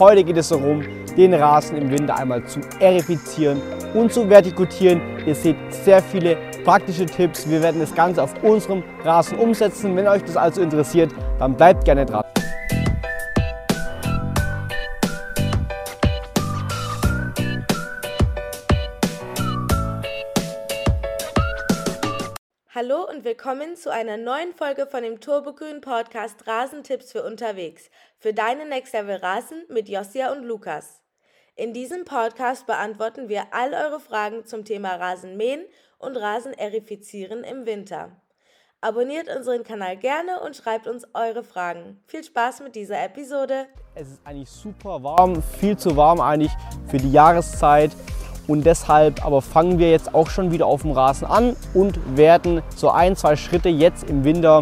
Heute geht es darum, den Rasen im Winter einmal zu erifizieren und zu vertikutieren. Ihr seht sehr viele praktische Tipps. Wir werden das Ganze auf unserem Rasen umsetzen. Wenn euch das also interessiert, dann bleibt gerne dran. Hallo und willkommen zu einer neuen Folge von dem Turbogrün Podcast Rasentipps für unterwegs für deine Next Level Rasen mit Josia und Lukas. In diesem Podcast beantworten wir all eure Fragen zum Thema Rasenmähen und Rasenerifizieren im Winter. Abonniert unseren Kanal gerne und schreibt uns eure Fragen. Viel Spaß mit dieser Episode. Es ist eigentlich super warm, viel zu warm eigentlich für die Jahreszeit. Und deshalb aber fangen wir jetzt auch schon wieder auf dem Rasen an und werden so ein, zwei Schritte jetzt im Winter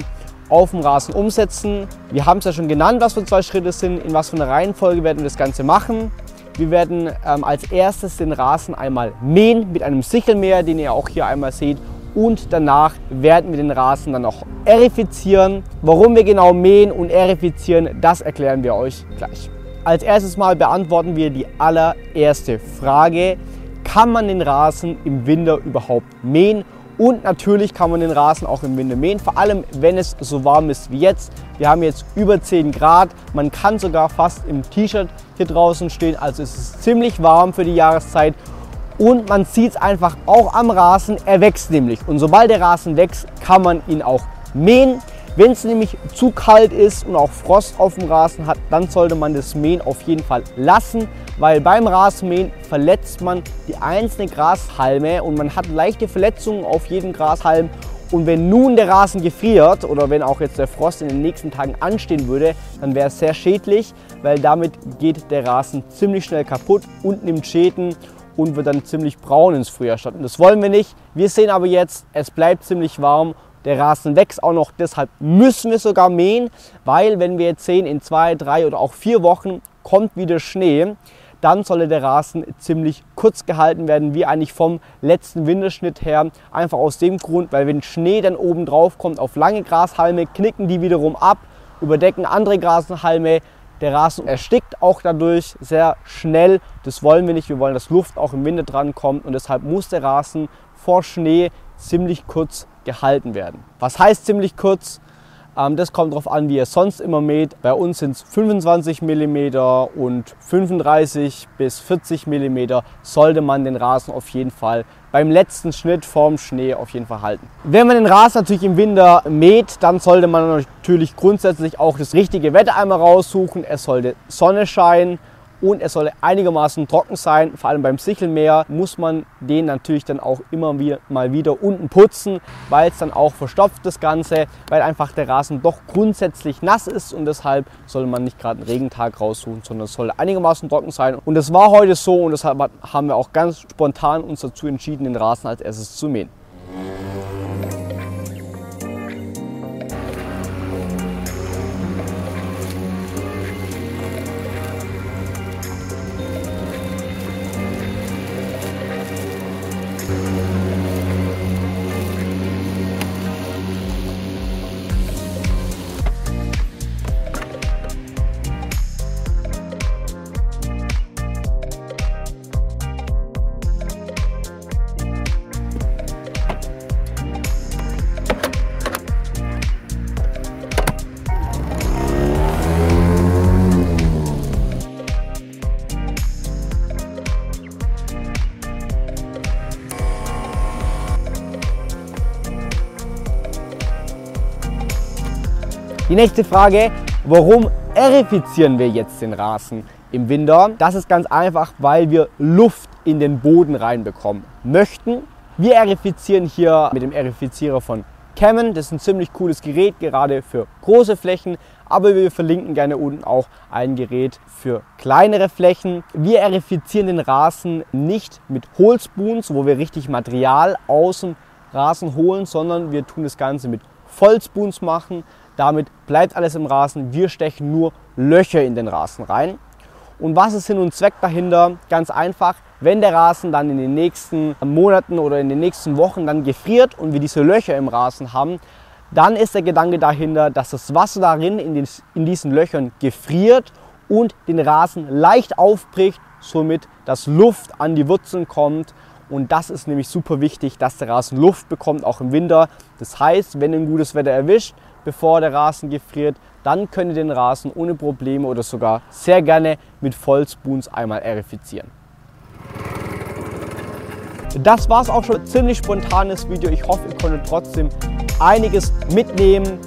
auf dem Rasen umsetzen. Wir haben es ja schon genannt, was für zwei Schritte sind, in was für einer Reihenfolge werden wir das Ganze machen. Wir werden ähm, als erstes den Rasen einmal mähen mit einem Sichelmäher, den ihr auch hier einmal seht. Und danach werden wir den Rasen dann auch erifizieren. Warum wir genau mähen und erifizieren, das erklären wir euch gleich. Als erstes mal beantworten wir die allererste Frage kann man den Rasen im Winter überhaupt mähen. Und natürlich kann man den Rasen auch im Winter mähen, vor allem wenn es so warm ist wie jetzt. Wir haben jetzt über 10 Grad, man kann sogar fast im T-Shirt hier draußen stehen, also es ist ziemlich warm für die Jahreszeit. Und man sieht es einfach auch am Rasen, er wächst nämlich. Und sobald der Rasen wächst, kann man ihn auch mähen. Wenn es nämlich zu kalt ist und auch Frost auf dem Rasen hat, dann sollte man das Mähen auf jeden Fall lassen, weil beim Rasenmähen verletzt man die einzelnen Grashalme und man hat leichte Verletzungen auf jedem Grashalm. Und wenn nun der Rasen gefriert oder wenn auch jetzt der Frost in den nächsten Tagen anstehen würde, dann wäre es sehr schädlich, weil damit geht der Rasen ziemlich schnell kaputt und nimmt Schäden und wird dann ziemlich braun ins Frühjahr statt. Und das wollen wir nicht. Wir sehen aber jetzt, es bleibt ziemlich warm der Rasen wächst auch noch, deshalb müssen wir sogar mähen, weil wenn wir jetzt sehen, in zwei, drei oder auch vier Wochen kommt wieder Schnee, dann solle der Rasen ziemlich kurz gehalten werden, wie eigentlich vom letzten Winterschnitt her. Einfach aus dem Grund, weil wenn Schnee dann oben drauf kommt auf lange Grashalme, knicken die wiederum ab, überdecken andere Grashalme. Der Rasen erstickt auch dadurch sehr schnell. Das wollen wir nicht. Wir wollen, dass Luft auch im Winter dran kommt und deshalb muss der Rasen vor Schnee ziemlich kurz gehalten werden. Was heißt ziemlich kurz? Ähm, das kommt darauf an, wie ihr sonst immer mäht. Bei uns sind es 25 mm und 35 bis 40 mm sollte man den Rasen auf jeden Fall beim letzten Schnitt vorm Schnee auf jeden Fall halten. Wenn man den Rasen natürlich im Winter mäht, dann sollte man natürlich grundsätzlich auch das richtige Wetter einmal raussuchen. Es sollte Sonne scheinen, und es soll einigermaßen trocken sein. Vor allem beim Sichelmäher muss man den natürlich dann auch immer wieder, mal wieder unten putzen, weil es dann auch verstopft das Ganze, weil einfach der Rasen doch grundsätzlich nass ist und deshalb soll man nicht gerade einen Regentag raussuchen, sondern es soll einigermaßen trocken sein. Und das war heute so und deshalb haben wir auch ganz spontan uns dazu entschieden, den Rasen als erstes zu mähen. Die nächste Frage, warum erifizieren wir jetzt den Rasen im Winter? Das ist ganz einfach, weil wir Luft in den Boden reinbekommen möchten. Wir erifizieren hier mit dem Erifizierer von Cammon. Das ist ein ziemlich cooles Gerät, gerade für große Flächen. Aber wir verlinken gerne unten auch ein Gerät für kleinere Flächen. Wir erifizieren den Rasen nicht mit Holzboons, wo wir richtig Material aus dem Rasen holen, sondern wir tun das Ganze mit Vollspoons machen. Damit bleibt alles im Rasen. Wir stechen nur Löcher in den Rasen rein. Und was ist Sinn und Zweck dahinter? Ganz einfach, wenn der Rasen dann in den nächsten Monaten oder in den nächsten Wochen dann gefriert und wir diese Löcher im Rasen haben, dann ist der Gedanke dahinter, dass das Wasser darin in, den, in diesen Löchern gefriert und den Rasen leicht aufbricht, somit dass Luft an die Wurzeln kommt. Und das ist nämlich super wichtig, dass der Rasen Luft bekommt, auch im Winter. Das heißt, wenn ein gutes Wetter erwischt, bevor der Rasen gefriert, dann könnt ihr den Rasen ohne Probleme oder sogar sehr gerne mit Vollspoons einmal erifizieren. Das war es auch schon. Ziemlich spontanes Video. Ich hoffe, ihr konntet trotzdem einiges mitnehmen.